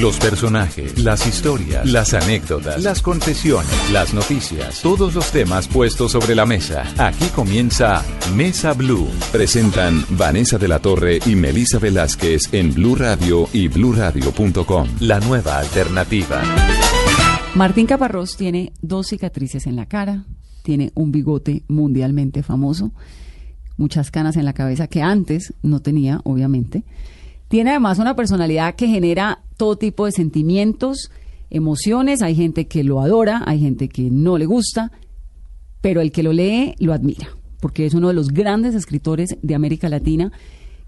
Los personajes, las historias, las anécdotas, las confesiones, las noticias, todos los temas puestos sobre la mesa. Aquí comienza Mesa Blue. Presentan Vanessa de la Torre y Melissa Velázquez en Blue Radio y bluradio.com. La nueva alternativa. Martín Caparrós tiene dos cicatrices en la cara, tiene un bigote mundialmente famoso, muchas canas en la cabeza que antes no tenía, obviamente. Tiene además una personalidad que genera todo tipo de sentimientos, emociones. Hay gente que lo adora, hay gente que no le gusta, pero el que lo lee lo admira, porque es uno de los grandes escritores de América Latina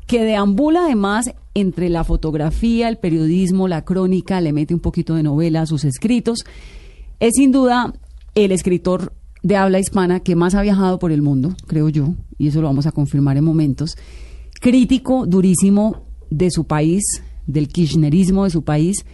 que deambula además entre la fotografía, el periodismo, la crónica, le mete un poquito de novela a sus escritos. Es sin duda el escritor de habla hispana que más ha viajado por el mundo, creo yo, y eso lo vamos a confirmar en momentos. Crítico durísimo de su país, del kirchnerismo de su país.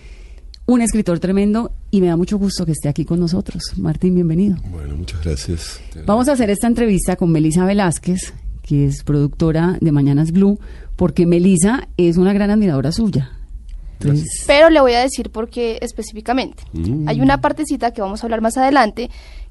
Un escritor tremendo y me da mucho gusto que esté aquí con nosotros. Martín, bienvenido. Bueno, muchas gracias. Vamos a hacer esta entrevista con Melisa Velázquez, que es productora de Mañanas Blue, porque Melisa es una gran admiradora suya. Pero le voy a decir por qué específicamente. Mm. Hay una partecita que vamos a hablar más adelante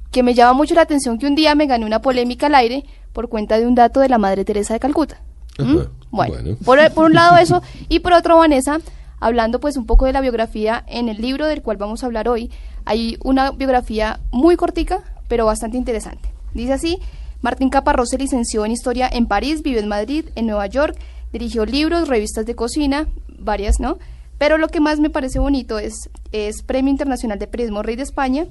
que me llama mucho la atención que un día me gané una polémica al aire por cuenta de un dato de la Madre Teresa de Calcuta. ¿Mm? Bueno, bueno. Por, por un lado eso y por otro Vanessa, hablando pues un poco de la biografía en el libro del cual vamos a hablar hoy, hay una biografía muy cortica pero bastante interesante. Dice así, Martín Caparrós se licenció en Historia en París, vive en Madrid, en Nueva York, dirigió libros, revistas de cocina, varias, ¿no? Pero lo que más me parece bonito es, es Premio Internacional de Periodismo Rey de España,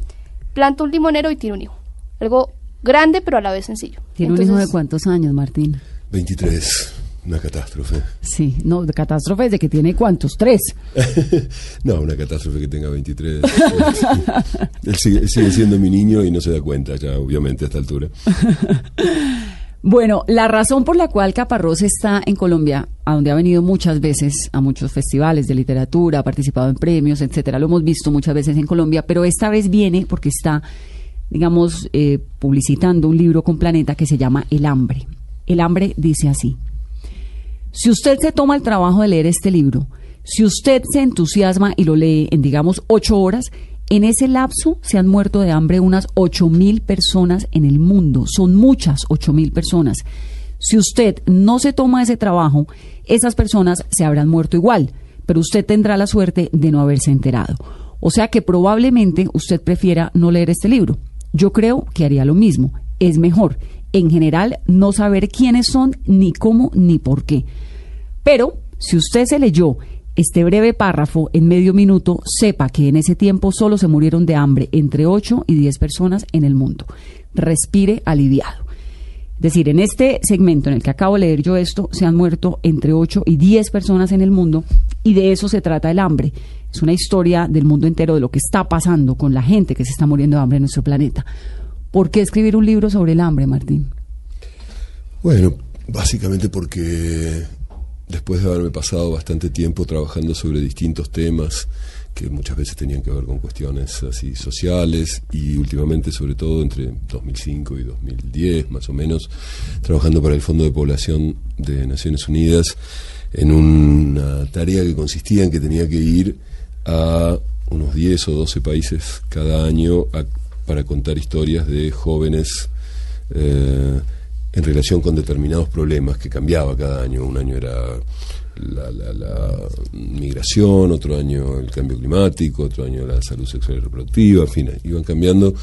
planta un limonero y tiene un hijo. Algo grande pero a la vez sencillo. ¿Tiene un hijo de cuántos años, Martín? 23, una catástrofe. Sí, no, de catástrofe es de que tiene cuántos, tres. no, una catástrofe que tenga 23. él, sigue, sigue siendo mi niño y no se da cuenta ya, obviamente, a esta altura. Bueno, la razón por la cual Caparrós está en Colombia, a donde ha venido muchas veces a muchos festivales de literatura, ha participado en premios, etcétera, lo hemos visto muchas veces en Colombia, pero esta vez viene porque está, digamos, eh, publicitando un libro con Planeta que se llama El hambre. El hambre dice así. Si usted se toma el trabajo de leer este libro, si usted se entusiasma y lo lee en, digamos, ocho horas, en ese lapso se han muerto de hambre unas ocho mil personas en el mundo. Son muchas ocho mil personas. Si usted no se toma ese trabajo, esas personas se habrán muerto igual, pero usted tendrá la suerte de no haberse enterado. O sea que probablemente usted prefiera no leer este libro. Yo creo que haría lo mismo. Es mejor, en general, no saber quiénes son, ni cómo, ni por qué. Pero si usted se leyó este breve párrafo en medio minuto, sepa que en ese tiempo solo se murieron de hambre entre 8 y 10 personas en el mundo. Respire aliviado. Es decir, en este segmento en el que acabo de leer yo esto, se han muerto entre 8 y 10 personas en el mundo y de eso se trata el hambre. Es una historia del mundo entero de lo que está pasando con la gente que se está muriendo de hambre en nuestro planeta. ¿Por qué escribir un libro sobre el hambre, Martín? Bueno, básicamente porque después de haberme pasado bastante tiempo trabajando sobre distintos temas que muchas veces tenían que ver con cuestiones así sociales y últimamente sobre todo entre 2005 y 2010 más o menos trabajando para el Fondo de Población de Naciones Unidas en una tarea que consistía en que tenía que ir a unos 10 o 12 países cada año a- para contar historias de jóvenes eh, en relación con determinados problemas que cambiaba cada año. Un año era la, la- la migración, otro año el cambio climático, otro año la salud sexual y reproductiva, en fin, iban cambiando.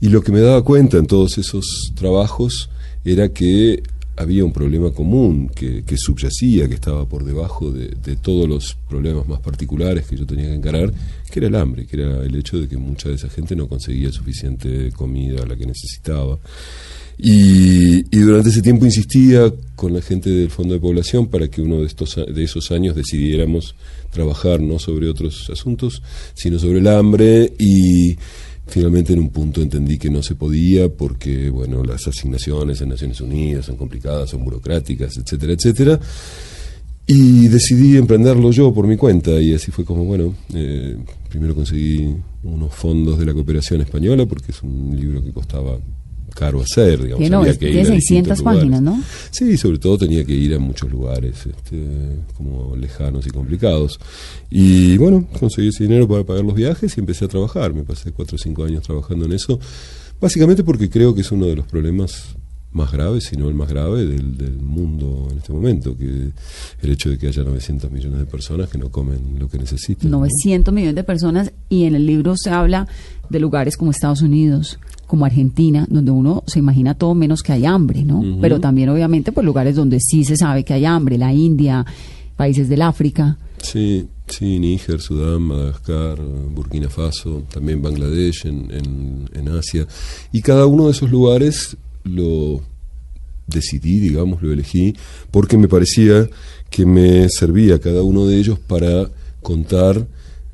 Y lo que me daba cuenta en todos esos trabajos era que había un problema común que, que subyacía, que estaba por debajo de, todos los problemas más particulares que yo tenía que encarar, que era el hambre, que era el hecho de que mucha de esa gente no conseguía suficiente comida, la que necesitaba. Y, y durante ese tiempo insistía con la gente del Fondo de Población para que uno de, estos, a- de esos años decidiéramos trabajar no sobre otros asuntos, sino sobre el hambre y finalmente en un punto entendí que no se podía porque, bueno, las asignaciones en Naciones Unidas son complicadas, son burocráticas, etcétera, etcétera. Y decidí emprenderlo yo por mi cuenta y así fue como, bueno, eh, primero conseguí unos fondos de la cooperación española porque es un libro que costaba caro hacer, digamos. Que no, había es- que ir tiene a distintos 600 páginas, lugares. ¿no? Sí, sobre todo tenía que ir a muchos lugares este, como lejanos y complicados. Y bueno, conseguí ese dinero para pagar los viajes y empecé a trabajar. Me pasé cuatro o cinco años trabajando en eso, básicamente porque creo que es uno de los problemas más graves, si no el más grave, del, del mundo en este momento, que el hecho de que haya 900 millones de personas que no comen lo que necesitan. ¿no? 900 millones de personas y en el libro se habla de lugares como Estados Unidos, como Argentina, donde uno se imagina todo menos que hay hambre, ¿no? Pero también obviamente pues lugares donde sí se sabe que hay hambre, la India, países del África. Sí, sí, Níger, Sudán, Madagascar, Burkina Faso, también Bangladesh en, en, en Asia. Y cada uno de esos lugares lo decidí, digamos, lo elegí, porque me parecía que me servía cada uno de ellos para contar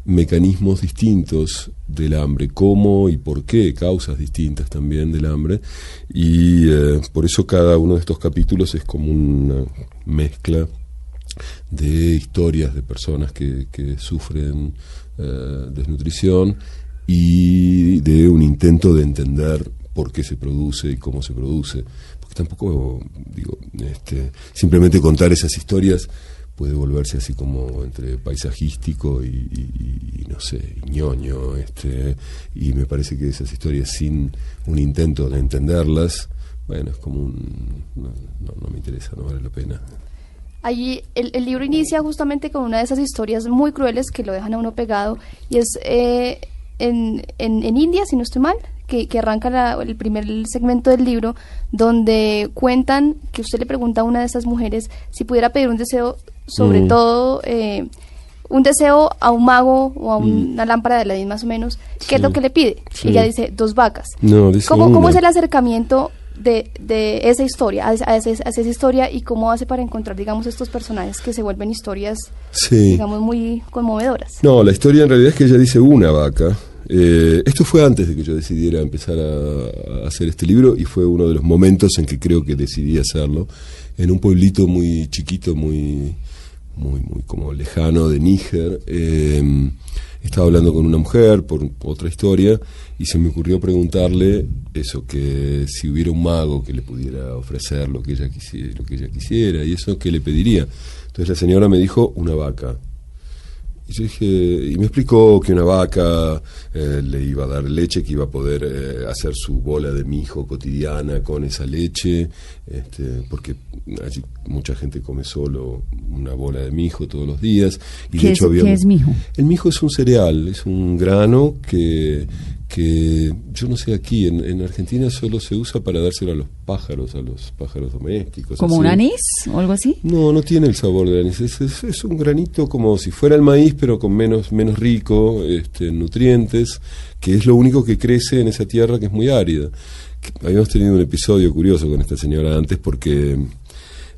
mecanismos distintos del hambre, cómo y por qué, causas distintas también del hambre, y eh, por eso cada uno de estos capítulos es como una mezcla de historias de personas que, sufren eh, desnutrición y de un intento de entender por qué se produce y cómo se produce. Porque tampoco, digo, este, simplemente contar esas historias puede volverse así como entre paisajístico y, y- y, no sé, ñoño. Este, y me parece que esas historias sin un intento de entenderlas, bueno, es como un... No, no, no me interesa, no vale la pena. Allí el, el libro inicia justamente con una de esas historias muy crueles que lo dejan a uno pegado y es eh, en, en, en India, si no estoy mal, que, que arranca la- el primer segmento del libro donde cuentan que usted le pregunta a una de esas mujeres si pudiera pedir un deseo, sobre Mm. todo eh, un deseo a un mago o a una lámpara de Aladín más o menos, ¿qué es lo que le pide? Sí. Y ella dice dos vacas. No, dice ¿Cómo, cómo es el acercamiento de, de esa historia, a esa, a esa- a esa historia y cómo hace para encontrar, digamos, estos personajes que se vuelven historias, Sí. digamos, muy conmovedoras? No, la historia en realidad es que ella dice una vaca. Eh, esto fue antes de que yo decidiera empezar a, hacer este libro y fue uno de los momentos en que creo que decidí hacerlo. En un pueblito muy chiquito, muy, muy, muy como lejano de Níger. eh, estaba hablando con una mujer por otra historia y se me ocurrió preguntarle eso, que si hubiera un mago que le pudiera ofrecer lo que ella quisiera, lo que ella quisiera y eso, ¿qué le pediría? Entonces la señora me dijo una vaca. Y yo dije, y me explicó que una vaca eh, le iba a dar leche, que iba a poder eh, hacer su bola de mijo cotidiana con esa leche, este, porque allí mucha gente come solo una bola de mijo todos los días. Y ¿Qué de es- hecho había qué un- es mijo? El mijo es un cereal, es un grano que, que yo no sé aquí, en, en Argentina solo se usa para dárselo a los pájaros, a los pájaros domésticos. ¿Como así. un anís o algo así? No, no tiene el sabor de anís. Es, es- es un granito como si fuera el maíz, pero con menos, menos rico este, en nutrientes, que es lo único que crece en esa tierra que es muy árida. Habíamos tenido un episodio curioso con esta señora antes porque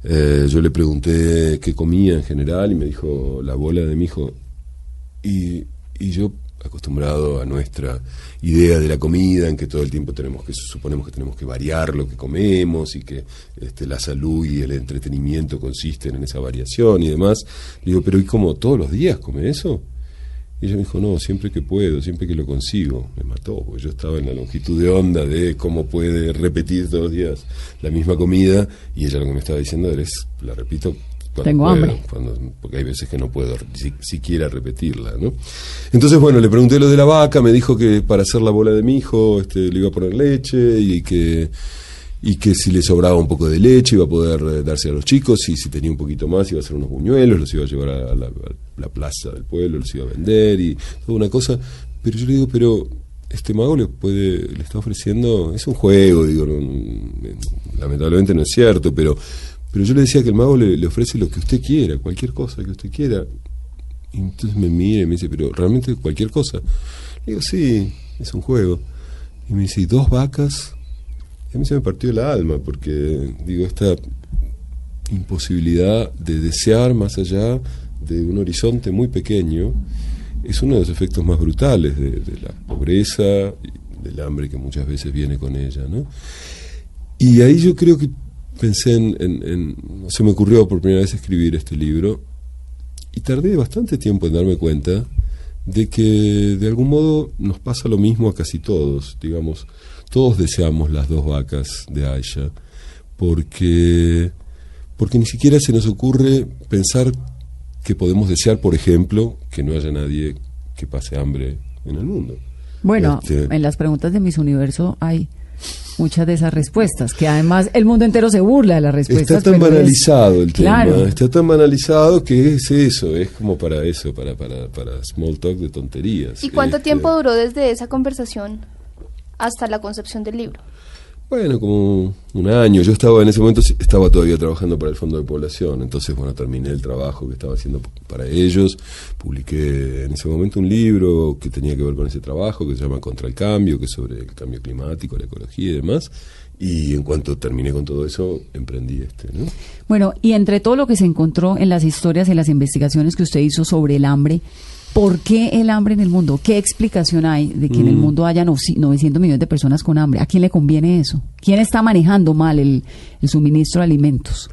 eh, yo le pregunté qué comía en general y me dijo la bola de mi hijo. Y, y yo, acostumbrado a nuestra idea de la comida, en que todo el tiempo tenemos que, suponemos que tenemos que variar lo que comemos y que este, la salud y el entretenimiento consisten en esa variación y demás, le digo, pero ¿y cómo todos los días come eso? Y ella me dijo, no, siempre que puedo, siempre que lo consigo. Me mató, porque yo estaba en la longitud de onda de cómo puede repetir todos los días la misma comida, y ella lo que me estaba diciendo es, la repito, cuando Tengo hambre. cuando- porque hay veces que no puedo si- siquiera repetirla, ¿no? Entonces, bueno, le pregunté lo de la vaca, me dijo que para hacer la bola de mi hijo este, le iba a poner leche y que y que si le sobraba un poco de leche iba a poder eh, darse a los chicos y si tenía un poquito más iba a hacer unos buñuelos, los iba a llevar a la, a la plaza del pueblo, los iba a vender y toda una cosa. Pero yo le digo, pero este mago le puede le está ofreciendo, es un juego, digo, no- lamentablemente no es cierto, pero pero yo le decía que el mago le, ofrece lo que usted quiera, cualquier cosa que usted quiera. Y entonces me mira y me dice, pero realmente cualquier cosa. Le digo, sí, es un juego. Y me dice, ¿y dos vacas? Y a mí se me partió el alma, porque, digo, esta imposibilidad de desear más allá de un horizonte muy pequeño es uno de los efectos más brutales de, de la pobreza del hambre que muchas veces viene con ella, ¿no? Y ahí yo creo que pensé en, en- en- se me ocurrió por primera vez escribir este libro y tardé bastante tiempo en darme cuenta de que de algún modo nos pasa lo mismo a casi todos, digamos, todos deseamos las dos vacas de Aisha, porque, porque ni siquiera se nos ocurre pensar que podemos desear, por ejemplo, que no haya nadie que pase hambre en el mundo. Bueno, Este, en las preguntas de Miss Universo hay muchas de esas respuestas, que además el mundo entero se burla de las respuestas. Está tan es- banalizado el Claro. tema, está tan banalizado que es eso, es como para eso, para, para, para small talk de tonterías. ¿Y cuánto Este, tiempo duró desde esa conversación hasta la concepción del libro? Bueno, como un año. Yo estaba en ese momento, estaba todavía trabajando para el Fondo de Población, entonces, bueno, terminé el trabajo que estaba haciendo para ellos, publiqué en ese momento un libro que tenía que ver con ese trabajo, que se llama Contra el Cambio, que es sobre el cambio climático, la ecología y demás, y en cuanto terminé con todo eso, emprendí este, ¿no? Bueno, y entre todo lo que se encontró en las historias y las investigaciones que usted hizo sobre el hambre, ¿por qué el hambre en el mundo? ¿Qué explicación hay de que en Mm. el mundo haya no- 900 millones de personas con hambre? ¿A quién le conviene eso? ¿Quién está manejando mal el, el suministro de alimentos?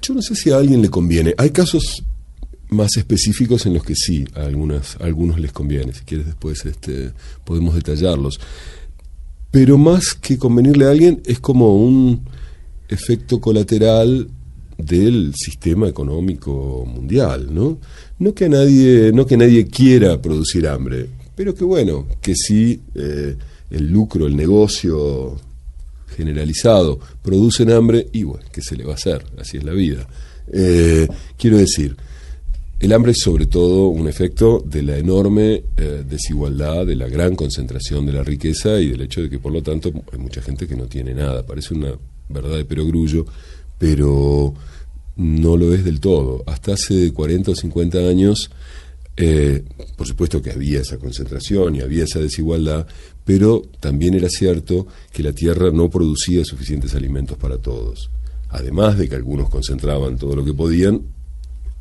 Yo no sé si a alguien le conviene. Hay casos más específicos en los que sí, a, algunas, a algunos les conviene. Si quieres después este, podemos detallarlos. Pero más que convenirle a alguien es como un efecto colateral del sistema económico mundial, ¿no? No que nadie, no que nadie quiera producir hambre, pero que bueno, que sí eh, el lucro, el negocio generalizado producen hambre y bueno, ¿qué se le va a hacer? Así es la vida. Eh, quiero decir, el hambre es sobre todo un efecto de la enorme eh, desigualdad, de la gran concentración de la riqueza y del hecho de que por lo tanto hay mucha gente que no tiene nada. Parece una verdad de perogrullo, pero no lo es del todo. Hasta hace 40 o 50 años, eh, por supuesto que había esa concentración y había esa desigualdad, pero también era cierto que la tierra no producía suficientes alimentos para todos. Además de que algunos concentraban todo lo que podían,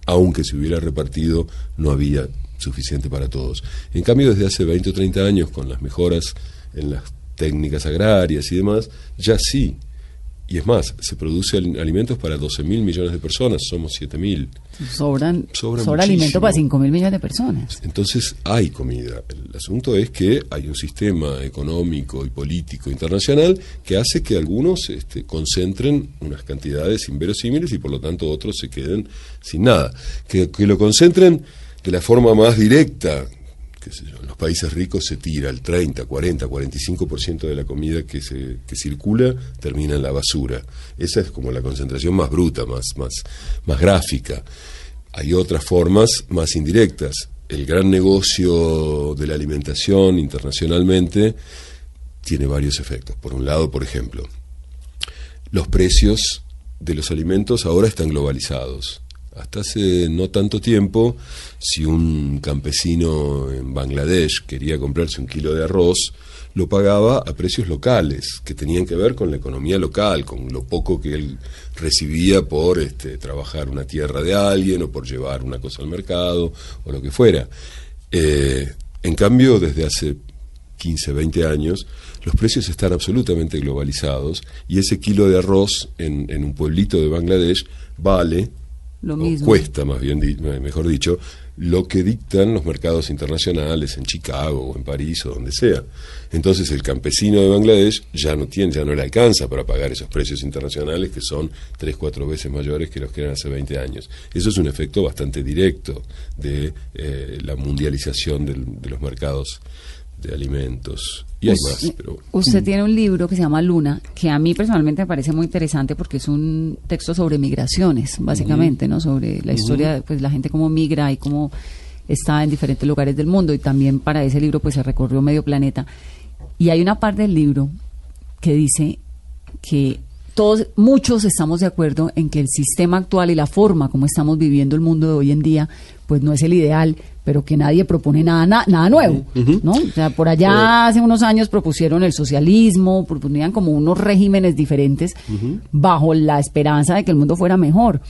aunque se hubiera repartido, no había suficiente para todos. En cambio, desde hace 20 o 30 años, con las mejoras en las técnicas agrarias y demás, ya sí. Y es más, se producen alimentos para 12 mil millones de personas, somos 7 mil. Sobran, Sobra sobra alimento para 5 mil millones de personas. Entonces hay comida. El asunto es que hay un sistema económico y político internacional que hace que algunos este, concentren unas cantidades inverosímiles y por lo tanto otros se queden sin nada. Que, que lo concentren de la forma más directa. qué sé yo, países ricos se tira el 30, 40, 45% de la comida que, se, que circula termina en la basura. Esa es como la concentración más bruta, más, más, más gráfica. Hay otras formas más indirectas. El gran negocio de la alimentación internacionalmente tiene varios efectos. Por un lado, por ejemplo, los precios de los alimentos ahora están globalizados. Hasta hace no tanto tiempo, si un campesino en Bangladesh quería comprarse un kilo de arroz, lo pagaba a precios locales, que tenían que ver con la economía local, con lo poco que él recibía por este, trabajar una tierra de alguien o por llevar una cosa al mercado o lo que fuera. Eh, en cambio, desde hace 15, 20 años, los precios están absolutamente globalizados y ese kilo de arroz en, en un pueblito de Bangladesh vale, Lo mismo. cuesta más bien, di- mejor dicho, lo que dictan los mercados internacionales en Chicago o en París o donde sea. Entonces el campesino de Bangladesh ya no tiene, ya no le alcanza para pagar esos precios internacionales que son tres, cuatro veces mayores que los que eran hace 20 años. Eso es un efecto bastante directo de eh, la mundialización del- de los mercados de alimentos. Y hay más, pero Usted tiene un libro que se llama Luna, que a mí personalmente me parece muy interesante porque es un texto sobre migraciones, básicamente, ¿no? Sobre la historia, de, pues la gente cómo migra y cómo está en diferentes lugares del mundo. Y también para ese libro, pues se recorrió medio planeta. Y hay una parte del libro que dice que todos, muchos estamos de acuerdo en que el sistema actual y la forma como estamos viviendo el mundo de hoy en día, pues no es el ideal, pero que nadie propone nada, na- nada nuevo, ¿no? O sea, por allá hace unos años propusieron el socialismo, proponían como unos regímenes diferentes bajo la esperanza de que el mundo fuera mejor.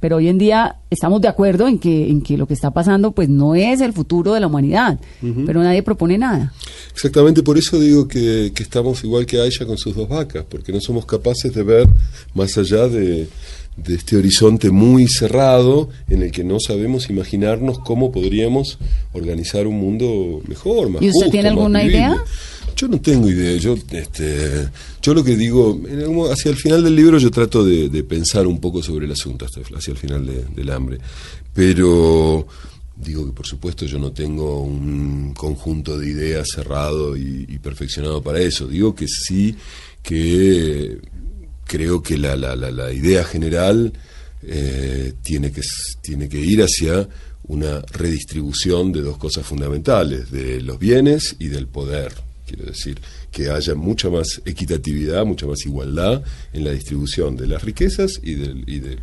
Pero hoy en día estamos de acuerdo en que, en que lo que está pasando, pues no es el futuro de la humanidad, pero nadie propone nada. Exactamente por eso digo que, que estamos igual que Aisha con sus dos vacas, porque no somos capaces de ver más allá de, de este horizonte muy cerrado en el que no sabemos imaginarnos cómo podríamos organizar un mundo mejor, más ¿Y usted justo, tiene alguna idea? Yo no tengo idea. Yo, este, yo lo que digo, hacia el final del libro yo trato de, pensar un poco sobre el asunto, hacia el final del hambre. Pero digo que por supuesto yo no tengo un conjunto de ideas cerrado y, perfeccionado para eso. Digo que sí que creo que la, la, la, idea general eh, tiene, que, tiene que ir hacia una redistribución de dos cosas fundamentales, de los bienes y del poder. Quiero decir, que haya mucha más equitatividad, mucha más igualdad en la distribución de las riquezas y del, y del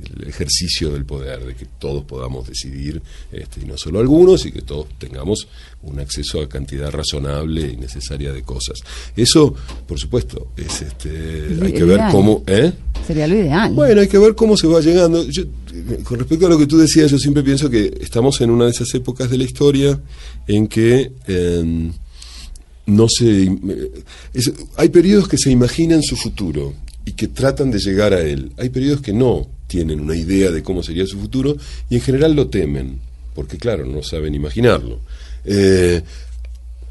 el ejercicio del poder, de que todos podamos decidir, este, y no solo algunos, y que todos tengamos un acceso a cantidad razonable y necesaria de cosas. Eso, por supuesto, es este, hay que ver cómo... ¿eh? Sería lo ideal. Bueno, hay que ver cómo se va llegando. con respecto a lo que tú decías, yo siempre pienso que estamos en una de esas épocas de la historia en que... Em, no se hay periodos que se imaginan su futuro y que tratan de llegar a él. Hay periodos que no tienen una idea de cómo sería su futuro y en general lo temen, porque claro, no saben imaginarlo. Eh,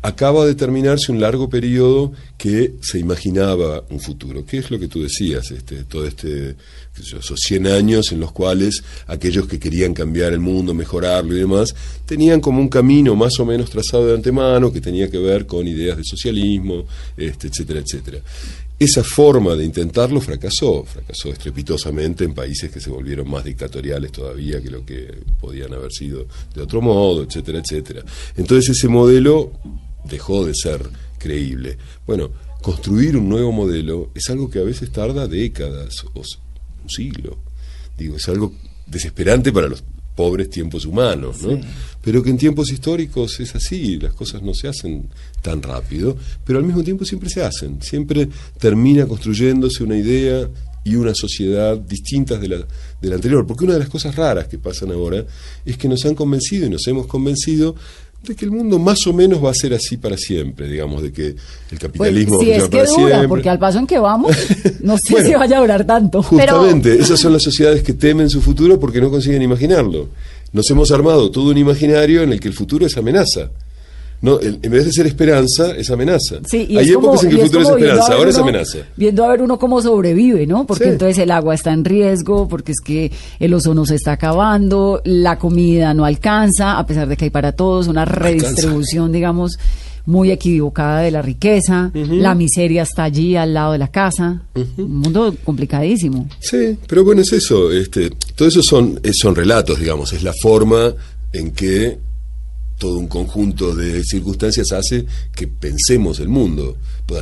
acaba de terminarse un largo periodo que se imaginaba un futuro. ¿Qué es lo que tú decías? Este, todo este, esos 100 años en los cuales aquellos que querían cambiar el mundo, mejorarlo y demás, tenían como un camino más o menos trazado de antemano que tenía que ver con ideas de socialismo, este, etcétera, etcétera. Esa forma de intentarlo fracasó, fracasó estrepitosamente en países que se volvieron más dictatoriales todavía que lo que podían haber sido de otro modo, etcétera, etcétera. Entonces ese modelo dejó de ser creíble. Bueno, construir un nuevo modelo es algo que a veces tarda décadas o un siglo. Digo, es algo desesperante para los pobres tiempos humanos, ¿no? Pero que en tiempos históricos es así, las cosas no se hacen tan rápido, pero al mismo tiempo siempre se hacen, siempre termina construyéndose una idea y una sociedad distintas de la, de la anterior, porque una de las cosas raras que pasan ahora es que nos han convencido y nos hemos convencido de que el mundo más o menos va a ser así para siempre, digamos, de que el pues, capitalismo va a es para siempre. Porque al paso en que vamos, no sé si vaya a durar tanto. Justamente, esas son las sociedades que temen su futuro porque no consiguen imaginarlo. Nos hemos armado todo un imaginario en el que el futuro es amenaza. No, en vez de ser esperanza, es amenaza. Hay épocas en que el futuro es esperanza, ahora es amenaza. Viendo a ver uno cómo sobrevive, ¿no? Porque entonces el agua está en riesgo, porque es que el ozono se está acabando, la comida no alcanza, a pesar de que hay para todos, una redistribución, digamos, muy equivocada de la riqueza, la miseria está allí al lado de la casa, un mundo complicadísimo. Sí, pero bueno, es eso, este, todo eso son, son relatos, digamos, es la forma en que todo un conjunto de circunstancias hace que pensemos el mundo.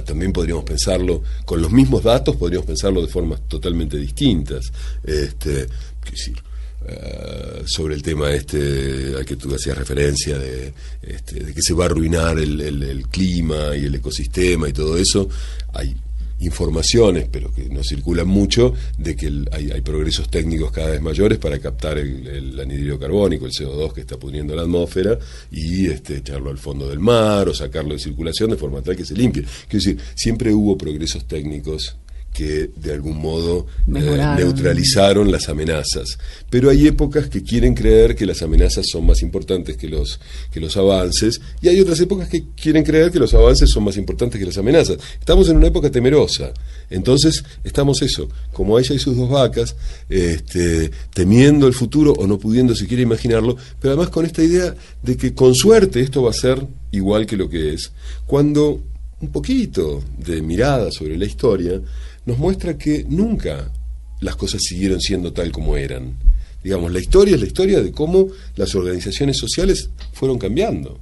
También podríamos pensarlo con los mismos datos, podríamos pensarlo de formas totalmente distintas. Este, decir, eh, sobre el tema este al que tú hacías referencia de, este, que se va a arruinar el, clima y el ecosistema y todo eso, hay informaciones, pero que no circulan mucho, de que hay, progresos técnicos cada vez mayores para captar el, anhídrido carbónico, el CO2 que está pudriendo la atmósfera, y este, echarlo al fondo del mar o sacarlo de circulación de forma tal que se limpie. Quiero decir, siempre hubo progresos técnicos que de algún modo eh, neutralizaron las amenazas. Pero hay épocas que quieren creer que las amenazas son más importantes que los, que los avances y hay otras épocas que quieren creer que los avances son más importantes que las amenazas. Estamos en una época temerosa. Entonces estamos eso, como ella y sus dos vacas, este, temiendo el futuro o no pudiendo siquiera imaginarlo, pero además con esta idea de que con suerte esto va a ser igual que lo que es. Cuando un poquito de mirada sobre la historia nos muestra que nunca las cosas siguieron siendo tal como eran. Digamos, la historia es la historia de cómo las organizaciones sociales fueron cambiando,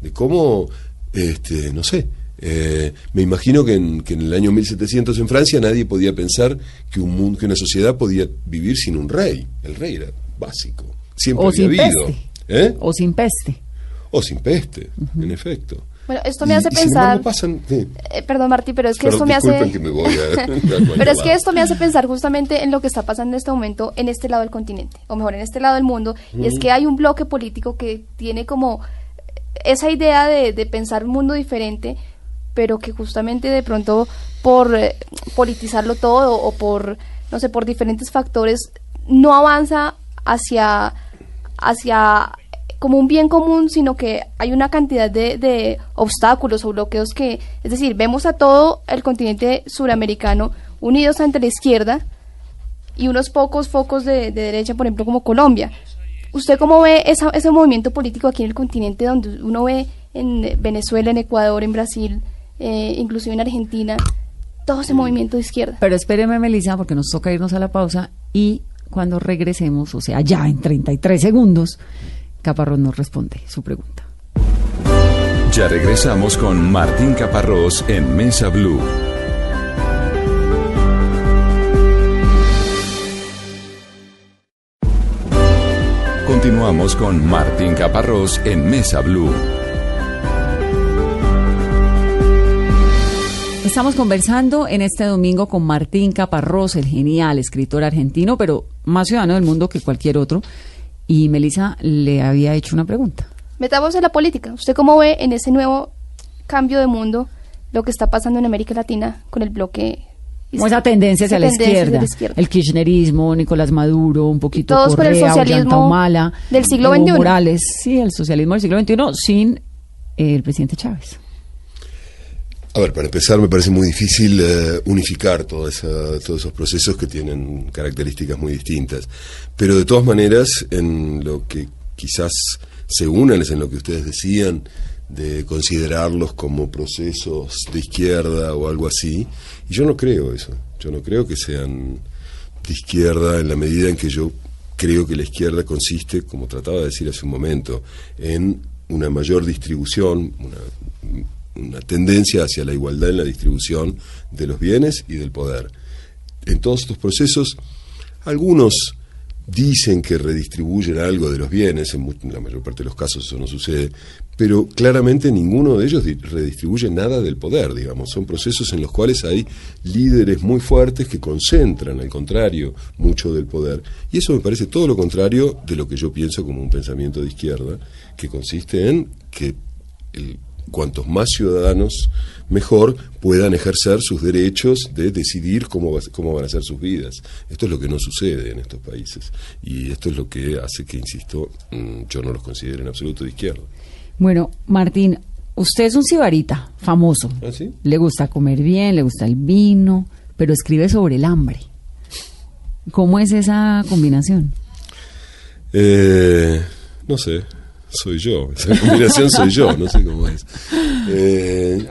de cómo, este, no sé, eh, me imagino que en, que en, el año 1700 en Francia nadie podía pensar que, un mundo, que una sociedad podía vivir sin un rey. El rey era básico, siempre había habido. ¿Eh? O sin peste. O sin peste, en efecto. Bueno, esto me hace pensar. Eh, perdón, Martí, pero es que esto me hace. pero es que esto me hace pensar justamente en lo que está pasando en este momento en este lado del continente, o mejor en este lado del mundo, y es que hay un bloque político que tiene como esa idea de, pensar un mundo diferente, pero que justamente de pronto por eh, politizarlo todo o por, no sé, por diferentes factores, no avanza hacia, hacia como un bien común, sino que hay una cantidad de, de obstáculos o bloqueos que, es decir, vemos a todo el continente suramericano unidos ante la izquierda y unos pocos focos de, de derecha, por ejemplo, como Colombia. ¿Usted cómo ve esa, ese movimiento político aquí en el continente donde uno ve en Venezuela, en Ecuador, en Brasil, eh, inclusive en Argentina, todo ese movimiento de izquierda? Pero espéreme, Melissa, porque nos toca irnos a la pausa y cuando regresemos, o sea, ya en 33 segundos, Caparrós nos responde su pregunta. Ya regresamos con Martín Caparrós en Mesa Blue. Continuamos con Martín Caparrós en Mesa Blue. Estamos conversando en este domingo con Martín Caparrós, el genial escritor argentino, pero más ciudadano del mundo que cualquier otro. Y Melissa le había hecho una pregunta. Metamos en la política. ¿Usted cómo ve en ese nuevo cambio de mundo lo que está pasando en América Latina con el bloque como esa tendencia hacia, esa la, tendencia izquierda, hacia la izquierda. el kirchnerismo, Nicolás Maduro, un poquito todos con el Correa, socialismo del siglo Evo XXI. Morales, sí, el socialismo del siglo XXI sin eh, el presidente Chávez. A ver, para empezar, me parece muy difícil eh, unificar toda esa- todos esos procesos que tienen características muy distintas. Pero de todas maneras, en lo que quizás se unan es en lo que ustedes decían, de considerarlos como procesos de izquierda o algo así. Y yo no creo eso. Yo no creo que sean de izquierda en la medida en que yo creo que la izquierda consiste, como trataba de decir hace un momento, en una mayor distribución, una, una tendencia hacia la igualdad en la distribución de los bienes y del poder. En todos estos procesos, algunos dicen que redistribuyen algo de los bienes, en, la mayor parte de los casos eso no sucede, pero claramente ninguno de ellos di- redistribuye nada del poder, digamos. Son procesos en los cuales hay líderes muy fuertes que concentran, al contrario, mucho del poder. Y eso me parece todo lo contrario de lo que yo pienso como un pensamiento de izquierda, que consiste en que el- cuantos más ciudadanos mejor puedan ejercer sus derechos de decidir cómo, va- cómo van a ser sus vidas. Esto es lo que no sucede en estos países y esto es lo que hace que, insisto, mm, yo no los considero en absoluto de izquierda. Bueno, Martín, usted es un sibarita famoso. ¿Ah, sí? Le gusta comer bien, le gusta el vino, pero escribe sobre el hambre. ¿Cómo es esa combinación? Eh, no sé, soy yo, esa combinación soy yo, no sé cómo es. Eh,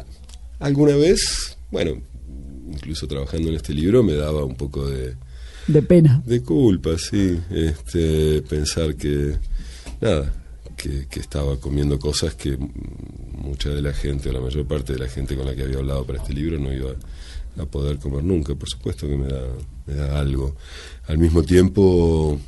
Alguna vez, bueno, incluso trabajando en este libro me daba un poco de, De pena. De culpa, sí. Este, pensar que, nada, que, que estaba comiendo cosas que mucha de la gente, o la mayor parte de la gente con la que había hablado para este libro, no iba a poder comer nunca. Por supuesto que me da, me da algo. Al mismo tiempo,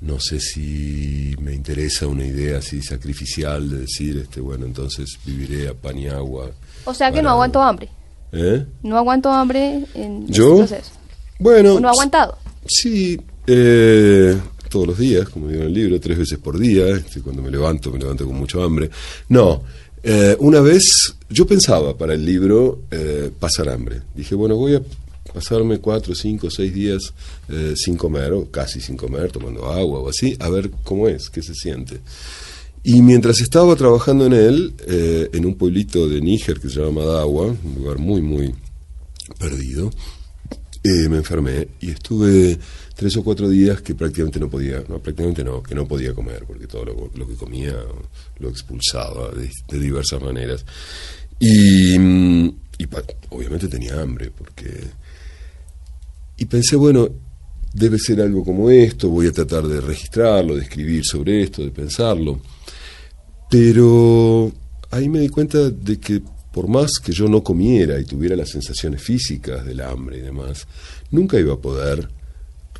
no sé si me interesa una idea así sacrificial de decir, este, bueno, entonces viviré a pan y agua. O sea que para- no aguanto hambre. ¿Eh? No aguanto hambre en ¿Yo? proceso. Bueno, ¿O no aguantado? Sí, eh, todos los días, como digo en el libro, tres veces por día. este, cuando me levanto, me levanto con mucho hambre. No, eh, una vez yo pensaba para el libro eh, pasar hambre. Dije, bueno, voy a pasarme cuatro, cinco, seis días eh, sin comer, o casi sin comer, tomando agua o así, a ver cómo es, qué se siente. Y mientras estaba trabajando en él, eh, en un pueblito de Níger que se llama Madagua, un lugar muy, muy perdido, eh, me enfermé y estuve tres o cuatro días que prácticamente no podía, no, prácticamente no, que no podía comer, porque todo lo, lo que comía lo expulsaba de, de diversas maneras. Y, mm, y obviamente tenía hambre, porque... Y pensé, bueno, debe ser algo como esto, voy a tratar de registrarlo, de escribir sobre esto, de pensarlo. Pero ahí me di cuenta de que por más que yo no comiera y tuviera las sensaciones físicas del hambre y demás, nunca iba a poder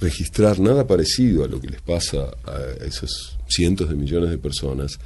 registrar nada parecido a lo que les pasa a esos cientos de millones de personas,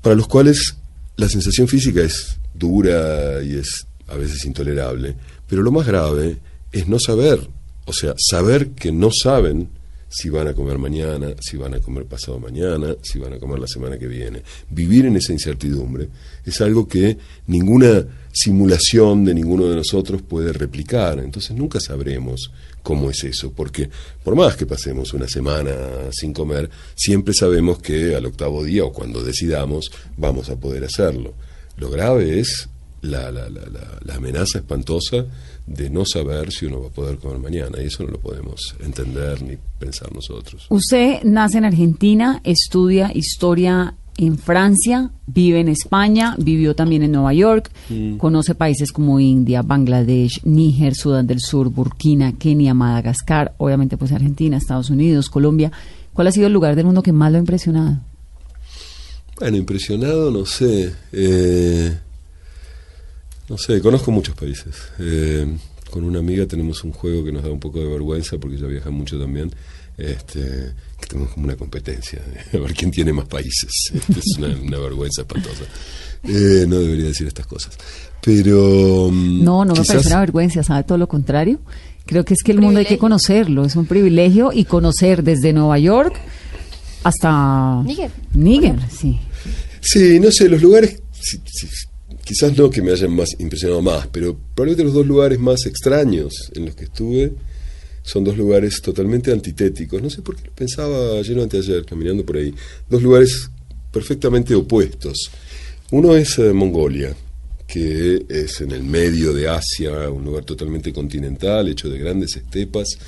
para los cuales la sensación física es dura y es a veces intolerable, pero lo más grave es no saber, o sea, saber que no saben si van a comer mañana, si van a comer pasado mañana, si van a comer la semana que viene. Vivir en esa incertidumbre es algo que ninguna simulación de ninguno de nosotros puede replicar. Entonces nunca sabremos cómo es eso, porque por más que pasemos una semana sin comer, siempre sabemos que al octavo día o cuando decidamos vamos a poder hacerlo. Lo grave es la, la, la, la, amenaza espantosa de no saber si uno va a poder comer mañana y eso no lo podemos entender ni pensar nosotros. Usted nace en Argentina, estudia historia en Francia, vive en España, vivió también en Nueva York, mm. conoce países como India, Bangladesh, Níger, Sudán del Sur, Burkina, Kenia, Madagascar, obviamente pues Argentina, Estados Unidos, Colombia. ¿Cuál ha sido el lugar del mundo que más lo ha impresionado? Bueno, impresionado, no sé. Eh, no sé, conozco muchos países. Eh, con una amiga tenemos un juego que nos da un poco de vergüenza porque ella viaja mucho también. Este, que tenemos como una competencia, a ver quién tiene más países. Este, es una, vergüenza espantosa. Eh, no debería decir estas cosas. Pero. Mm, no, no me parece una vergüenza, ¿sabe? Todo lo contrario. Creo que es que el mundo hay que conocerlo, es un privilegio y conocer desde Nueva York hasta Níger. Níger, sí. Sí, no sé, los lugares quizás no que me hayan más impresionado más, pero probablemente los dos lugares más extraños en los que estuve son dos lugares totalmente antitéticos. No sé por qué lo pensaba ayer o anteayer, caminando por ahí. Dos lugares perfectamente opuestos. Uno es eh, Mongolia, que es en el medio de Asia, un lugar totalmente continental, hecho de grandes estepas,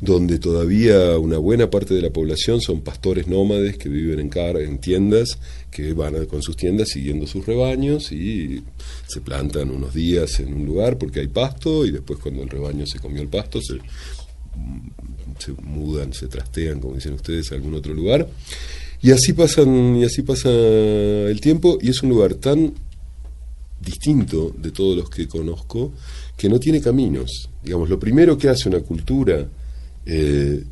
donde todavía una buena parte de la población son pastores nómades que viven en, car en tiendas, que van con sus tiendas siguiendo sus rebaños y se plantan unos días en un lugar porque hay pasto y después cuando el rebaño se comió el pasto se, se mudan, se trastean, como dicen ustedes, a algún otro lugar. Y así pasan, y así pasa el tiempo, y es un lugar tan distinto de todos los que conozco, que no tiene caminos. Digamos, lo primero que hace una cultura eh,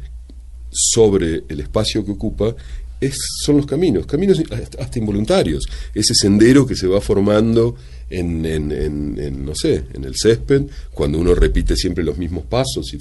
sobre el espacio que ocupa es, son los caminos, caminos hasta involuntarios, ese sendero que se va formando en, en, no sé, en el césped, cuando uno repite siempre los mismos pasos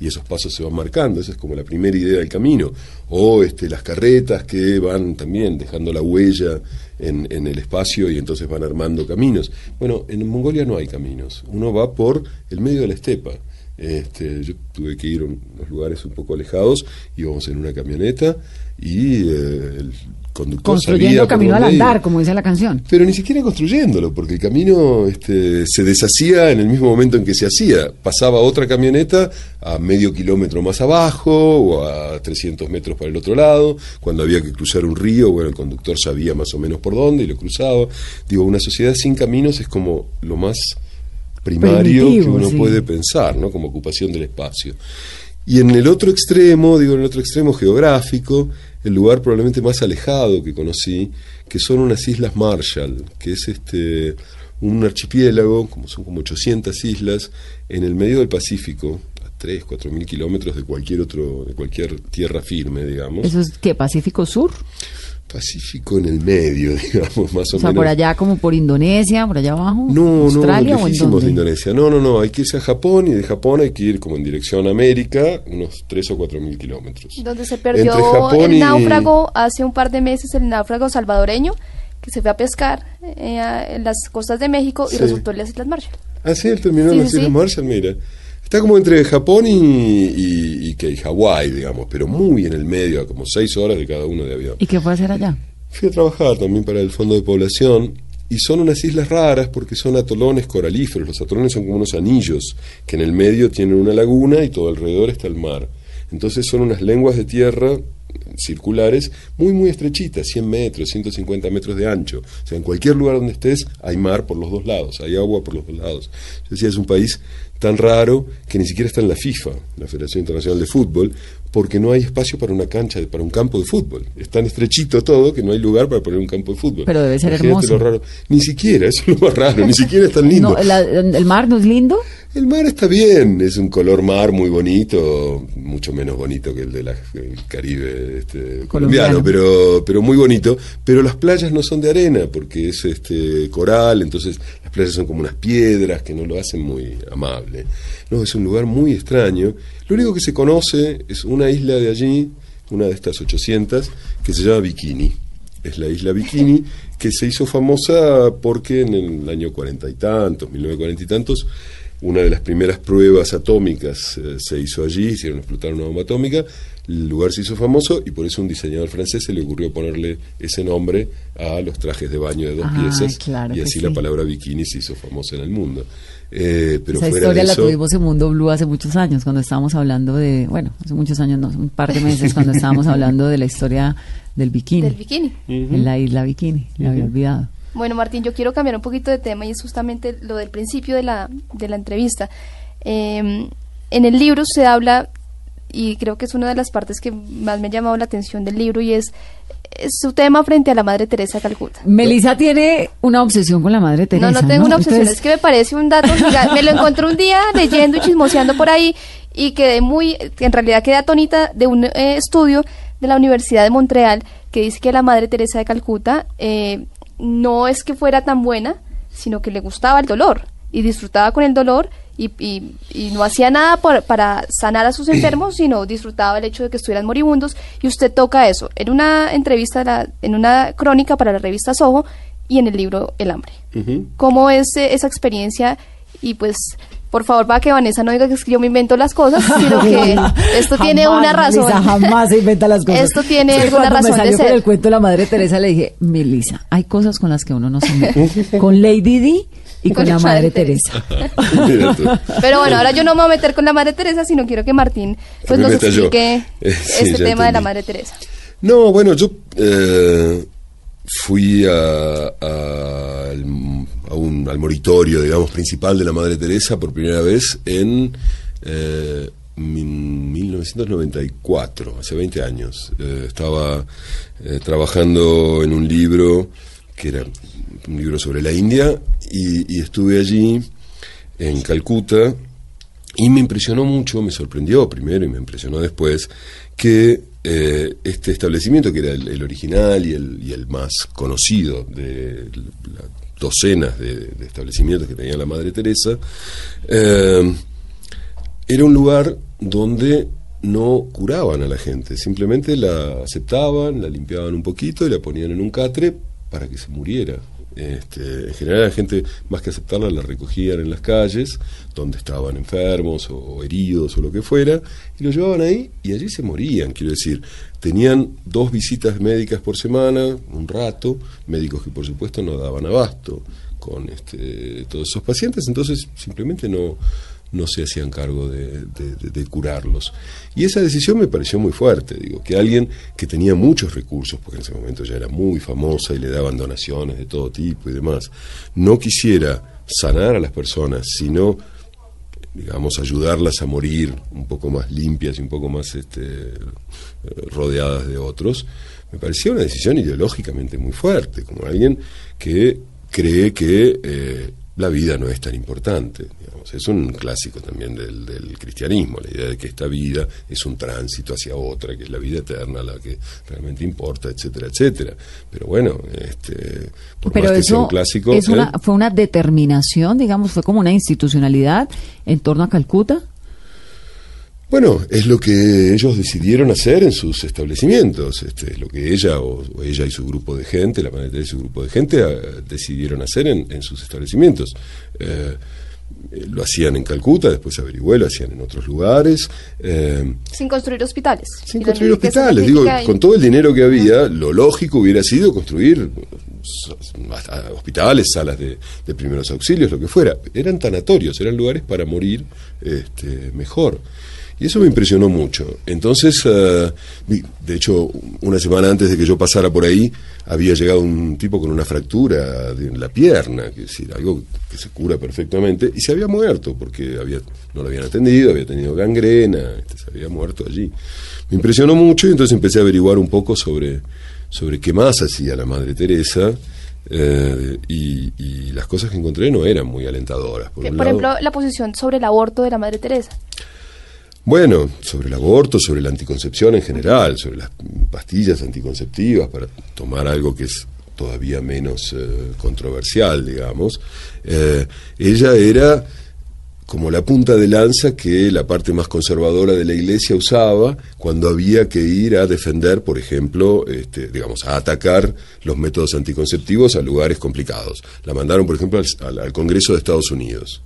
y, esos pasos se van marcando, esa es como la primera idea del camino, o este, las carretas que van también dejando la huella en, en el espacio y entonces van armando caminos. Bueno, en Mongolia no hay caminos, uno va por el medio de la estepa. Este, yo tuve que ir a unos lugares un poco alejados, íbamos en una camioneta y eh, el conductor construyendo camino al andar, como dice la canción. Pero ni siquiera construyéndolo, porque el camino este, se deshacía en el mismo momento en que se hacía. Pasaba otra camioneta a medio kilómetro más abajo o a 300 metros para el otro lado. Cuando había que cruzar un río, bueno, el conductor sabía más o menos por dónde y lo cruzaba. Digo, una sociedad sin caminos es como lo más primario que uno puede pensar, ¿no? Como ocupación del espacio. Y en el otro extremo, digo, en el otro extremo geográfico, el lugar probablemente más alejado que conocí, que son unas islas Marshall, que es este un archipiélago, como son como 800 islas, en el medio del Pacífico, a 3, 4 mil kilómetros de cualquier otro, de cualquier tierra firme, digamos. ¿Eso es qué, Pacífico Sur? Pacífico en el medio, digamos, más o, o sea, por allá como por Indonesia, por allá abajo. No, Australia, no, lejísimos de Indonesia. No, no, no, hay que irse a Japón y de Japón hay que ir como en dirección a América, unos 3 o 4 mil kilómetros. Donde se perdió el náufrago hace un par de meses, el náufrago salvadoreño, que se fue a pescar eh, en las costas de México y resultó en las Islas Marshall. Ah, sí, él terminó en las Islas Marshall, mira. Está como entre Japón y, y, y, Hawái, digamos, pero muy en el medio, a como seis horas de cada uno de avión. ¿Y qué fue a hacer allá? Fui a trabajar también para el Fondo de Población y son unas islas raras porque son atolones coralíferos. Los atolones son como unos anillos que en el medio tienen una laguna y todo alrededor está el mar. Entonces son unas lenguas de tierra circulares muy muy estrechitas, 100 metros, 150 metros de ancho. O sea, en cualquier lugar donde estés hay mar por los dos lados, hay agua por los dos lados. Yo decía, es un país tan raro que ni siquiera está en la FIFA, la Federación Internacional de Fútbol, porque no hay espacio para una cancha, para un campo de fútbol. Es tan estrechito todo que no hay lugar para poner un campo de fútbol. Pero debe ser hermoso. Lo raro. Ni siquiera, eso es lo más raro, ni siquiera es tan lindo. ¿El mar no es lindo? El mar está bien, es un color mar muy bonito, mucho menos bonito que el del Caribe nombre este, colombiano, pero, pero muy bonito. Pero las playas no son de arena, porque es este coral, entonces las playas son como unas piedras que no lo hacen muy amable. No, es un lugar muy extraño. Lo único que se conoce es una isla de allí, una de estas 800, que se llama Bikini. Es la isla Bikini, que se hizo famosa porque en el año cuarenta y tantos, 1940 y tantos, una de las primeras pruebas atómicas eh, se hizo allí, hicieron explotar una bomba atómica, el lugar se hizo famoso y por eso un diseñador francés se le ocurrió ponerle ese nombre a los trajes de baño de dos piezas y así la palabra bikini se hizo famosa en el mundo. Eh, pero Esa historia la tuvimos en Mundo Blue hace muchos años, cuando estábamos hablando de, bueno, hace muchos años, no, un par de meses, cuando estábamos hablando de la historia del bikini. Del bikini. En la isla Bikini, me había olvidado. Bueno, Martín, yo quiero cambiar un poquito de tema y es justamente lo del principio de la, de la entrevista. Em, en el libro se habla, y creo que es una de las partes que más me ha llamado la atención del libro, y es, su tema frente a la Madre Teresa de Calcuta. Melissa tiene una obsesión con la Madre Teresa. No, no tengo una obsesión, es que me parece un dato Me lo encontré un día leyendo y chismoseando por ahí y quedé muy, en realidad quedé atónita de un eh, estudio de la Universidad de Montreal que dice que la Madre Teresa de Calcuta eh, no es que fuera tan buena, sino que le gustaba el dolor y disfrutaba con el dolor y, y, no hacía nada para sanar a sus enfermos, sino disfrutaba el hecho de que estuvieran moribundos. Y usted toca eso en una entrevista, en una crónica para la revista Soho y en el libro El hambre. ¿Cómo es eh, esa experiencia? Y pues por favor, para que Vanessa no diga que yo me invento las cosas, sino que esto tiene una razón. Melissa jamás se inventa las cosas. Esto tiene alguna razón me salió con el cuento de la Madre Teresa le dije, Melissa, hay cosas con las que uno no se mete. con Lady Di y con, la Madre Teresa. Pero bueno, ahora yo no me voy a meter con la Madre Teresa, sino quiero que Martín pues nos explique este tema de la Madre Teresa. No, bueno, yo eh, fui a, un, al moritorio, digamos, principal de la Madre Teresa por primera vez en 1994, eh, hace 20 años. Eh, estaba eh, trabajando en un libro que era un libro sobre la India y, estuve allí en Calcuta y me impresionó mucho, me sorprendió primero y me impresionó después que este establecimiento, que era el, original y el, y el, más conocido de las docenas de, establecimientos que tenía la Madre Teresa, eh, era un lugar donde no curaban a la gente, simplemente la aceptaban, la limpiaban un poquito y la ponían en un catre para que se muriera. Este, en general la gente, más que aceptarla, la recogían en las calles, donde estaban enfermos o, heridos o lo que fuera, y lo llevaban ahí y allí se morían. Quiero decir, tenían dos visitas médicas por semana, un rato, médicos que por supuesto no daban abasto con este, todos esos pacientes, entonces simplemente no, no se hacían cargo de, curarlos. Y esa decisión me pareció muy fuerte, digo, que alguien que tenía muchos recursos, porque en ese momento ya era muy famosa y le daban donaciones de todo tipo y demás, no quisiera sanar a las personas, sino, digamos, ayudarlas a morir un poco más limpias y un poco más este, rodeadas de otros, me pareció una decisión ideológicamente muy fuerte, como alguien que cree que eh, la vida no es tan importante. Es un clásico también del, cristianismo, la idea de que esta vida es un tránsito hacia otra, que es la vida eterna la que realmente importa, etcétera, etcétera. Pero bueno, este, por Pero más que sea un clásico... Es una, ¿Fue una determinación, digamos, fue como una institucionalidad en torno a Calcuta? Bueno, es lo que ellos decidieron hacer en sus establecimientos, este, lo que ella o, ella y su grupo de gente, la madre y su grupo de gente, eh, decidieron hacer en, sus establecimientos. Eh, lo hacían en Calcuta, después averigué, lo hacían en otros lugares. Eh, sin construir hospitales. Sin construir hospitales. Digo, con todo el dinero que había, lo lógico hubiera sido construir hospitales, salas de, primeros auxilios, lo que fuera. Eran tanatorios, eran lugares para morir este, mejor. Y eso me impresionó mucho. Entonces, eh, de hecho, una semana antes de que yo pasara por ahí, había llegado un tipo con una fractura en la pierna, que es decir, algo que se cura perfectamente, y se había muerto, porque había, no lo habían atendido, había tenido gangrena, este, se había muerto allí. Me impresionó mucho y entonces empecé a averiguar un poco sobre, sobre qué más hacía la Madre Teresa. Eh, y, las cosas que encontré no eran muy alentadoras. Por, ejemplo, la posición sobre el aborto de la Madre Teresa. Bueno, sobre el aborto, sobre la anticoncepción en general, sobre las pastillas anticonceptivas, para tomar algo que es todavía menos eh, controversial, digamos. Eh, ella era como la punta de lanza que la parte más conservadora de la iglesia usaba cuando había que ir a defender, por ejemplo, este, digamos, a atacar los métodos anticonceptivos a lugares complicados. La mandaron, por ejemplo, al Congreso de Estados Unidos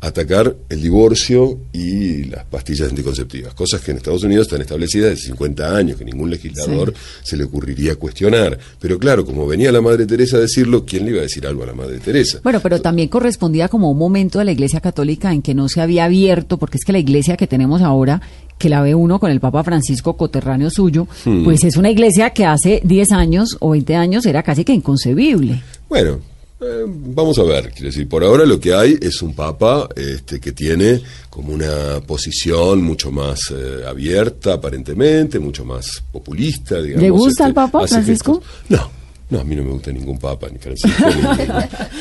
atacar el divorcio y las pastillas anticonceptivas, cosas que en Estados Unidos están establecidas desde 50 años, que ningún legislador se le ocurriría cuestionar. Pero claro, como venía la Madre Teresa a decirlo, ¿quién le iba a decir algo a la Madre Teresa? Bueno, pero también correspondía como un momento de la Iglesia Católica en que no se había abierto, porque es que la Iglesia que tenemos ahora que la ve uno con el Papa Francisco coterráneo suyo, hmm. pues es una iglesia que hace 10 años o 20 años era casi que inconcebible. Bueno, eh, vamos a ver, quiero decir, por ahora lo que hay es un papa este, que tiene como una posición mucho más eh, abierta, aparentemente, mucho más populista, digamos. ¿Le gusta el este, papa Francisco? No, no, a mí no me gusta ningún papa, ni Francisco,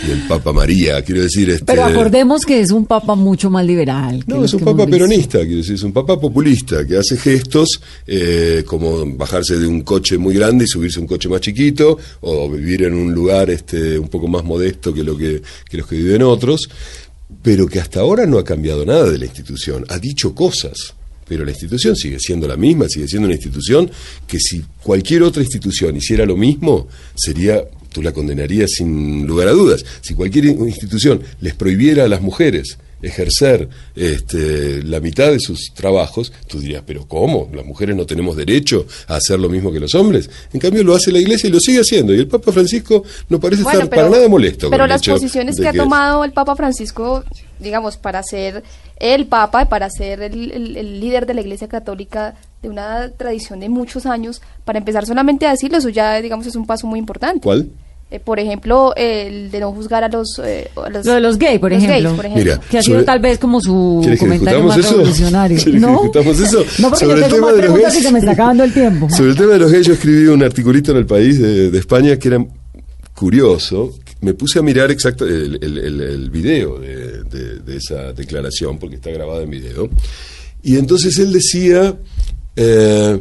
ni, el Papa María, quiero decir... Este... Pero acordemos que es un papa mucho más liberal. No, es un papa peronista, quiero decir, es un papa populista, que hace gestos eh, como bajarse de un coche muy grande y subirse a un coche más chiquito, o vivir en un lugar este, un poco más modesto que, lo que, que los que viven otros, pero que hasta ahora no ha cambiado nada de la institución, ha dicho cosas pero la institución sigue siendo la misma, sigue siendo una institución que si cualquier otra institución hiciera lo mismo, sería, tú la condenarías sin lugar a dudas. Si cualquier institución les prohibiera a las mujeres ejercer este, la mitad de sus trabajos, tú dirías, pero ¿cómo? ¿Las mujeres no tenemos derecho a hacer lo mismo que los hombres? En cambio lo hace la Iglesia y lo sigue haciendo. Y el Papa Francisco no parece estar para nada molesto. Pero las posiciones que ha tomado el Papa Francisco, digamos, para ser el Papa, para ser el, líder de la Iglesia Católica de una tradición de muchos años, para empezar solamente a decirlo, eso ya, digamos, es un paso muy importante. ¿Cuál? Eh, por ejemplo, el de no juzgar a los... Eh, los Lo de los gays, por ejemplo. que ha sido tal vez como su comentario más eso? revolucionario. ¿No? eso? no, porque sobre yo tengo más preguntas y se me está acabando el tiempo. Sobre el tema de los gays, yo escribí un articulito en el país de, España que era curioso. Me puse a mirar exacto el, el, el, video de, de, esa declaración, porque está grabado en video. Y entonces él decía, eh,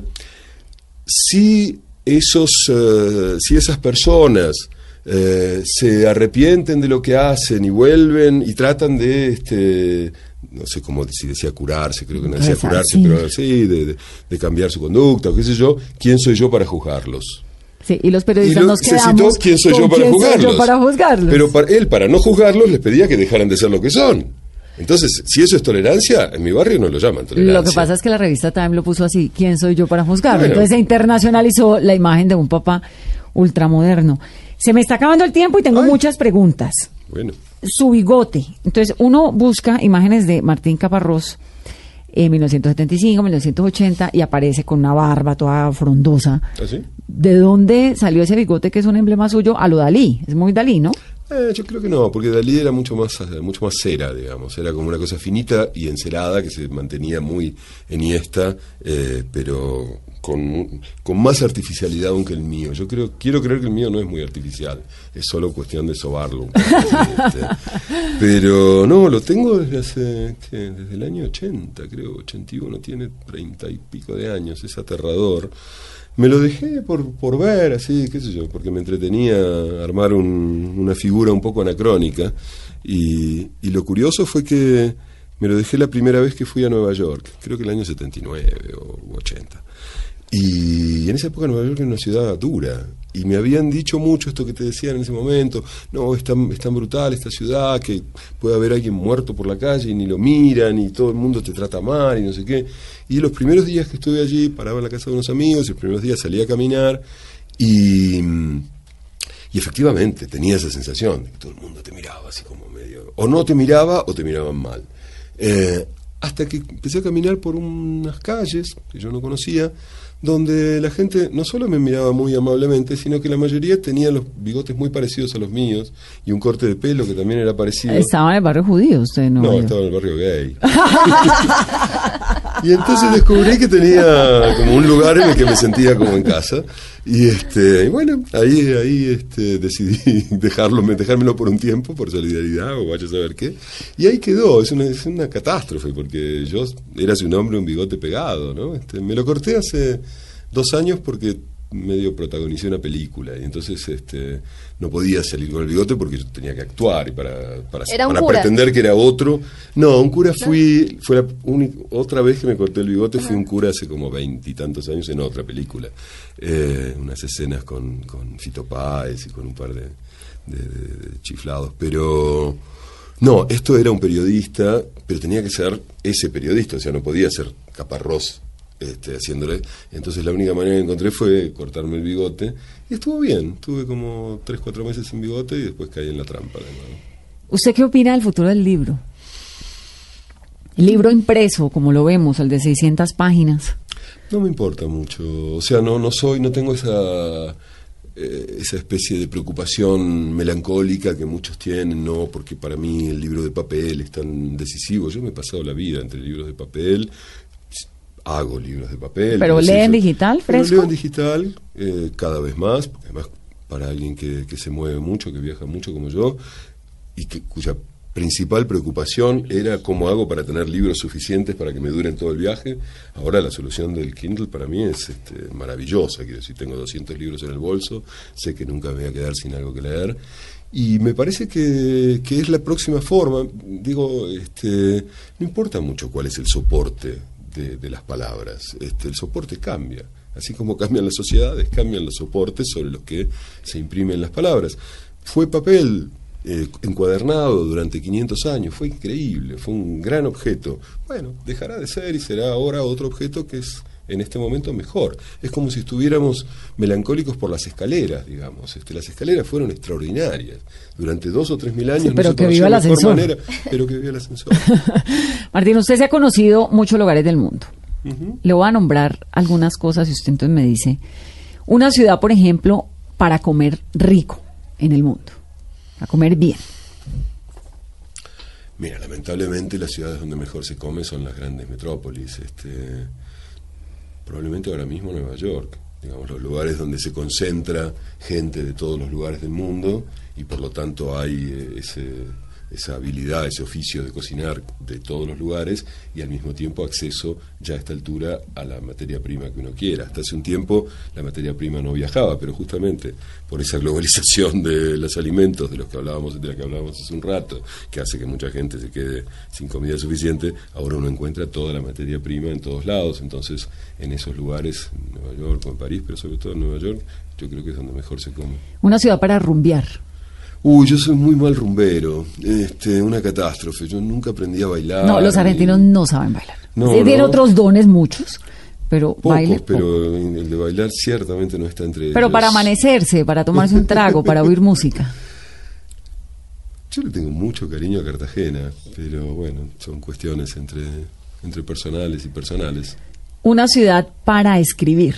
si, esos, eh, si esas personas eh, se arrepienten de lo que hacen y vuelven y tratan de, este, no sé cómo si decía curarse, creo que no decía curarse, pero sí, de, cambiar su conducta o qué sé yo, ¿quién soy yo para juzgarlos? Sí, y los periodistas nos quedamos ¿quién soy yo para juzgarlos? para juzgarlos? Pero para, él, para no juzgarlos, les pedía que dejaran de ser lo que son. Entonces, si eso es tolerancia, en mi barrio no lo llaman tolerancia. Lo que pasa es que la revista Time lo puso así, ¿quién soy yo para juzgarlo? Entonces se internacionalizó la imagen de un papá ultramoderno. Se me está acabando el tiempo y tengo muchas preguntas. Bueno. Su bigote. Entonces, uno busca imágenes de Martín Caparrós en 1975, 1980 y aparece con una barba toda frondosa. ¿Ah, sí? ¿De dónde salió ese bigote que es un emblema suyo a lo Dalí? Es muy Dalí, ¿no? Eh, yo creo que no, porque Dalí era mucho más, mucho más cera, digamos. Era como una cosa finita y encerada que se mantenía muy eniesta, eh, pero con, con, más artificialidad aún que el mío. Yo creo, quiero creer que el mío no es muy artificial, es solo cuestión de sobarlo. Este. Pero no, lo tengo desde hace, desde el año 80, creo, 81, tiene treinta y pico de años, es aterrador. Me lo dejé por, por ver, así, qué sé yo, porque me entretenía armar una figura un poco anacrónica. Y, y lo curioso fue que me lo dejé la primera vez que fui a Nueva York, creo que el año 79 o 80. Y en esa época Nueva York era una ciudad dura. Y me habían dicho mucho esto que te decían en ese momento. No, es tan, es tan brutal esta ciudad que puede haber alguien muerto por la calle y ni lo miran y todo el mundo te trata mal y no sé qué. Y los primeros días que estuve allí, paraba en la casa de unos amigos y los primeros días salí a caminar y, y efectivamente tenía esa sensación de que todo el mundo te miraba así como medio... O no te miraba o te miraban mal. Eh, hasta que empecé a caminar por unas calles que yo no conocía donde la gente no solo me miraba muy amablemente, sino que la mayoría tenía los bigotes muy parecidos a los míos y un corte de pelo que también era parecido. Estaba en el barrio judío usted, ¿no? No, estaba en el barrio gay. y entonces descubrí que tenía como un lugar en el que me sentía como en casa. Y este, y bueno, ahí, ahí este, decidí dejarlo, dejármelo por un tiempo, por solidaridad o vaya a saber qué. Y ahí quedó, es una, es una catástrofe, porque yo era un hombre un bigote pegado, ¿no? Este, me lo corté hace dos años porque medio protagonicé una película y entonces este no podía salir con el bigote porque yo tenía que actuar y para para, para pretender que era otro. No un cura fui fue la única, otra vez que me corté el bigote fui un cura hace como veintitantos años en otra película. Eh, unas escenas con, con Fito Páez y con un par de, de chiflados pero no esto era un periodista pero tenía que ser ese periodista o sea no podía ser caparrós este, haciéndole. Entonces la única manera que encontré fue cortarme el bigote y estuvo bien. Tuve como 3, 4 meses sin bigote y después caí en la trampa. ¿Usted qué opina del futuro del libro? El libro impreso, como lo vemos, el de 600 páginas. No me importa mucho. O sea, no, no soy, no tengo esa eh, esa especie de preocupación melancólica que muchos tienen, no, porque para mí el libro de papel es tan decisivo. Yo me he pasado la vida entre libros de papel, hago libros de papel. ¿Pero lee en digital, fresco? leo en digital eh, cada vez más, porque además para alguien que, que, se mueve mucho, que viaja mucho como yo, y que, cuya principal preocupación era cómo hago para tener libros suficientes para que me duren todo el viaje. Ahora la solución del Kindle para mí es este, maravillosa, quiero decir, tengo 200 libros en el bolso, sé que nunca me voy a quedar sin algo que leer. Y me parece que, que es la próxima forma. Digo, este, no importa mucho cuál es el soporte de, las palabras. Este, el soporte cambia. Así como cambian las sociedades, cambian los soportes sobre los que se imprimen las palabras. Fue papel eh, encuadernado durante 500 años, fue increíble, fue un gran objeto. Bueno, dejará de ser y será ahora otro objeto que es en este momento mejor. Es como si estuviéramos melancólicos por las escaleras, digamos. Este, las escaleras fueron extraordinarias. Durante dos o tres mil años pero que viva el ascensor. pero que viva el ascensor. Martín, usted se ha conocido muchos lugares del mundo. Le voy a nombrar algunas cosas y usted entonces me dice, una ciudad, por ejemplo, para comer rico en el mundo, para comer bien. Mira, lamentablemente las ciudades donde mejor se come son las grandes metrópolis. Este, probablemente ahora mismo Nueva York, digamos, los lugares donde se concentra gente de todos los lugares del mundo y por lo tanto hay eh, ese esa habilidad, ese oficio de cocinar de todos los lugares y al mismo tiempo acceso ya a esta altura a la materia prima que uno quiera. Hasta hace un tiempo la materia prima no viajaba, pero justamente por esa globalización de los alimentos de los que hablábamos, de la que hablábamos hace un rato, que hace que mucha gente se quede sin comida suficiente, ahora uno encuentra toda la materia prima en todos lados. Entonces, en esos lugares, en Nueva York o en París, pero sobre todo en Nueva York, yo creo que es donde mejor se come. Una ciudad para rumbear. Uy, yo soy muy mal rumbero, este, una catástrofe. Yo nunca aprendí a bailar. No, los argentinos no saben bailar. No, Tienen otros dones muchos, pero Pocos, pero el de bailar ciertamente no está entre Pero para amanecerse, para tomarse un trago, para oír música. Yo le tengo mucho cariño a Cartagena, pero bueno, son cuestiones entre, entre personales y personales. Una ciudad para escribir.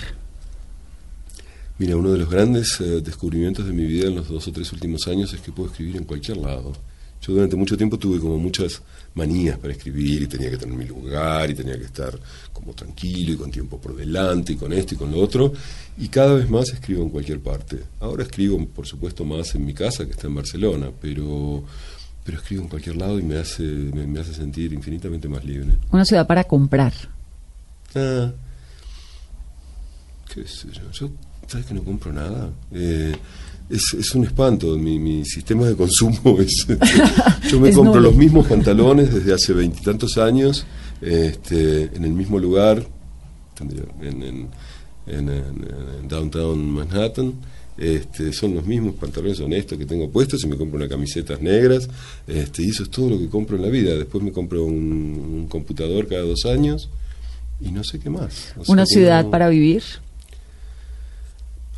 Mira, uno de los grandes eh, descubrimientos de mi vida en los dos o tres últimos años es que puedo escribir en cualquier lado. Yo durante mucho tiempo tuve como muchas manías para escribir y tenía que tener mi lugar y tenía que estar como tranquilo y con tiempo por delante y con esto y con lo otro. Y cada vez más escribo en cualquier parte. Ahora escribo, por supuesto, más en mi casa que está en Barcelona, pero, pero escribo en cualquier lado y me hace, me, hace sentir infinitamente más libre. Una ciudad para comprar. Ah, qué sé yo. Yo ¿sabes que no compro nada? Eh, es, un espanto, mi, sistema de consumo es... yo me compro los mismos pantalones desde hace veintitantos años, este, en el mismo lugar, en, downtown Manhattan, este, son los mismos pantalones honestos que tengo puestos y me compro unas camisetas negras este, y eso es todo lo que compro en la vida. Después me compro un, computador cada dos años y no sé qué más. ¿Una ciudad para vivir?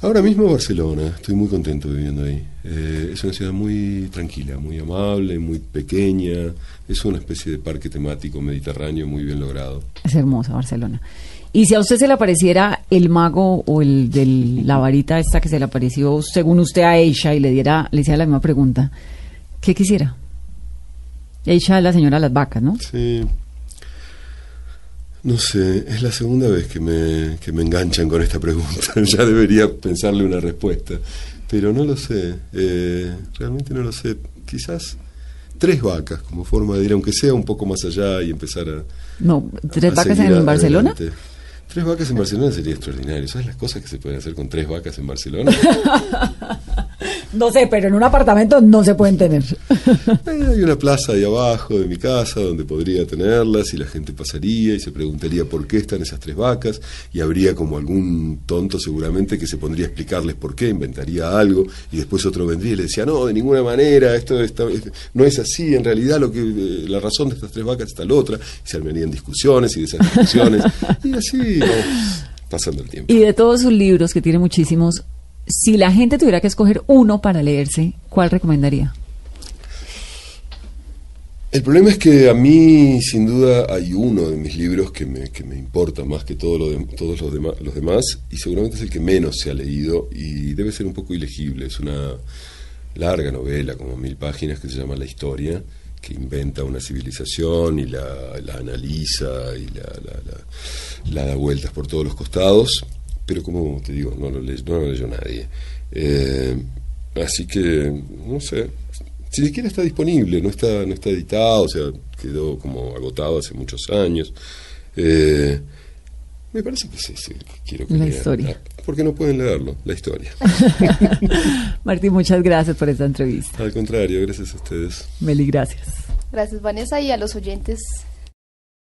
Ahora mismo Barcelona, estoy muy contento viviendo ahí. Eh, es una ciudad muy tranquila, muy amable, muy pequeña, es una especie de parque temático mediterráneo muy bien logrado. Es hermosa Barcelona. Y si a usted se le apareciera el mago o el de la varita esta que se le apareció, según usted a ella, y le diera, le hiciera la misma pregunta, ¿qué quisiera? Ella es la señora de las vacas, ¿no? Sí. No sé, es la segunda vez que me, que me enganchan con esta pregunta. ya debería pensarle una respuesta. Pero no lo sé, eh, realmente no lo sé. Quizás tres vacas como forma de ir, aunque sea un poco más allá y empezar a... No, tres vacas en Barcelona. Tres vacas en Barcelona sería extraordinario. ¿Sabes las cosas que se pueden hacer con tres vacas en Barcelona? No sé, pero en un apartamento no se pueden tener. Hay una plaza ahí abajo de mi casa donde podría tenerlas y la gente pasaría y se preguntaría por qué están esas tres vacas y habría como algún tonto seguramente que se pondría a explicarles por qué, inventaría algo y después otro vendría y le decía, no, de ninguna manera, esto no es así, en realidad lo que eh, la razón de estas tres vacas está la otra y se armarían discusiones y de esas discusiones y así pasando el tiempo. Y de todos sus libros, que tiene muchísimos, si la gente tuviera que escoger uno para leerse, ¿cuál recomendaría? El problema es que a mí, sin duda, hay uno de mis libros que me, que me importa más que todos los, los demás, y seguramente es el que menos se ha leído, y debe ser un poco ilegible. Es una larga novela, como mil páginas, que se llama La Historia, que inventa una civilización y la, analiza y la, la, da vueltas por todos los costados pero como te digo, no lo, no lo leyó nadie. Eh, así que, no sé, si siquiera está disponible, no está, no está editado, o sea, quedó como agotado hace muchos años. Eh, me parece que sí, sí quiero que La historia. Ah, porque no pueden leerlo, la historia. Martín, muchas gracias por esta entrevista. Al contrario, gracias a ustedes. Meli, gracias. Gracias, Vanessa, y a los oyentes